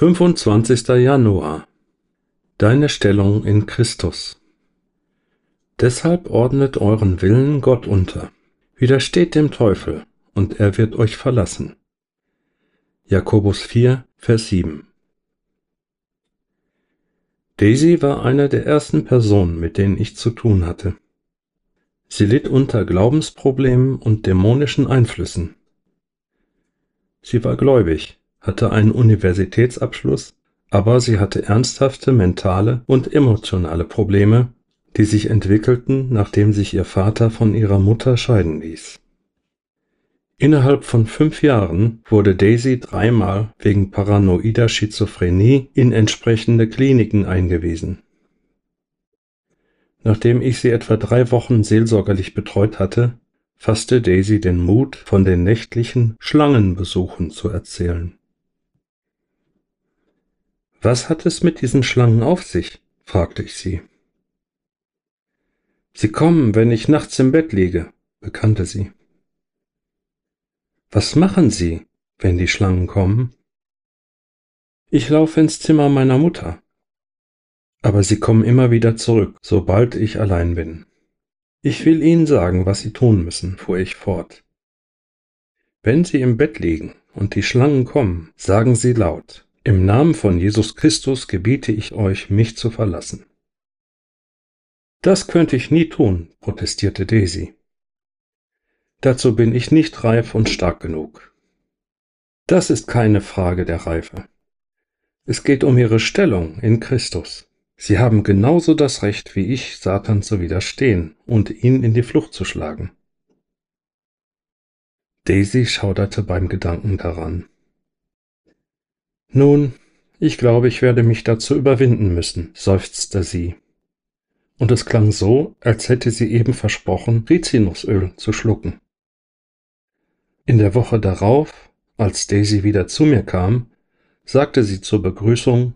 25. Januar Deine Stellung in Christus Deshalb ordnet euren Willen Gott unter. Widersteht dem Teufel, und er wird euch verlassen. Jakobus 4, Vers 7 Daisy war eine der ersten Personen, mit denen ich zu tun hatte. Sie litt unter Glaubensproblemen und dämonischen Einflüssen. Sie war gläubig, hatte einen Universitätsabschluss, aber sie hatte ernsthafte mentale und emotionale Probleme, die sich entwickelten, nachdem sich ihr Vater von ihrer Mutter scheiden ließ. Innerhalb von fünf Jahren wurde Daisy dreimal wegen paranoider Schizophrenie in entsprechende Kliniken eingewiesen. Nachdem ich sie etwa drei Wochen seelsorgerlich betreut hatte, fasste Daisy den Mut, von den nächtlichen Schlangenbesuchen zu erzählen. Was hat es mit diesen Schlangen auf sich? fragte ich sie. Sie kommen, wenn ich nachts im Bett liege, bekannte sie. Was machen Sie, wenn die Schlangen kommen? Ich laufe ins Zimmer meiner Mutter. Aber sie kommen immer wieder zurück, sobald ich allein bin. Ich will Ihnen sagen, was Sie tun müssen, fuhr ich fort. Wenn Sie im Bett liegen und die Schlangen kommen, sagen Sie laut, im Namen von Jesus Christus gebiete ich euch, mich zu verlassen. Das könnte ich nie tun, protestierte Daisy. Dazu bin ich nicht reif und stark genug. Das ist keine Frage der Reife. Es geht um ihre Stellung in Christus. Sie haben genauso das Recht wie ich, Satan zu widerstehen und ihn in die Flucht zu schlagen. Daisy schauderte beim Gedanken daran. Nun, ich glaube, ich werde mich dazu überwinden müssen, seufzte sie. Und es klang so, als hätte sie eben versprochen, Rizinusöl zu schlucken. In der Woche darauf, als Daisy wieder zu mir kam, sagte sie zur Begrüßung,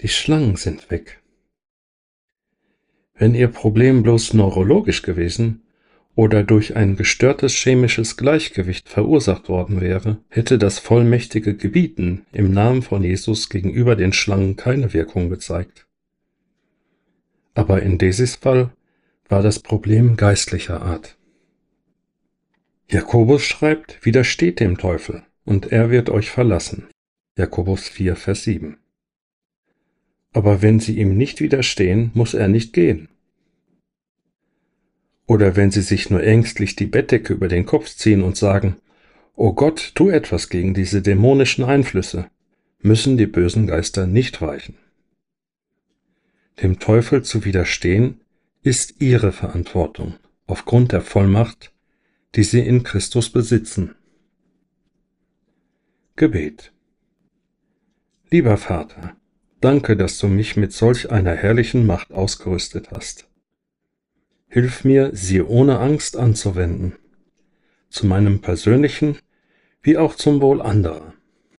die Schlangen sind weg. Wenn ihr Problem bloß neurologisch gewesen oder durch ein gestörtes chemisches Gleichgewicht verursacht worden wäre, hätte das vollmächtige Gebieten im Namen von Jesus gegenüber den Schlangen keine Wirkung gezeigt. Aber in Daisys Fall war das Problem geistlicher Art. Jakobus schreibt, widersteht dem Teufel, und er wird euch verlassen. Jakobus 4, Vers 7. Aber wenn sie ihm nicht widerstehen, muss er nicht gehen. Oder wenn sie sich nur ängstlich die Bettdecke über den Kopf ziehen und sagen, O Gott, tu etwas gegen diese dämonischen Einflüsse, müssen die bösen Geister nicht weichen. Dem Teufel zu widerstehen ist ihre Verantwortung aufgrund der Vollmacht, die sie in Christus besitzen. Gebet Lieber Vater, danke, dass du mich mit solch einer herrlichen Macht ausgerüstet hast. Hilf mir, sie ohne Angst anzuwenden, zu meinem persönlichen wie auch zum Wohl anderer.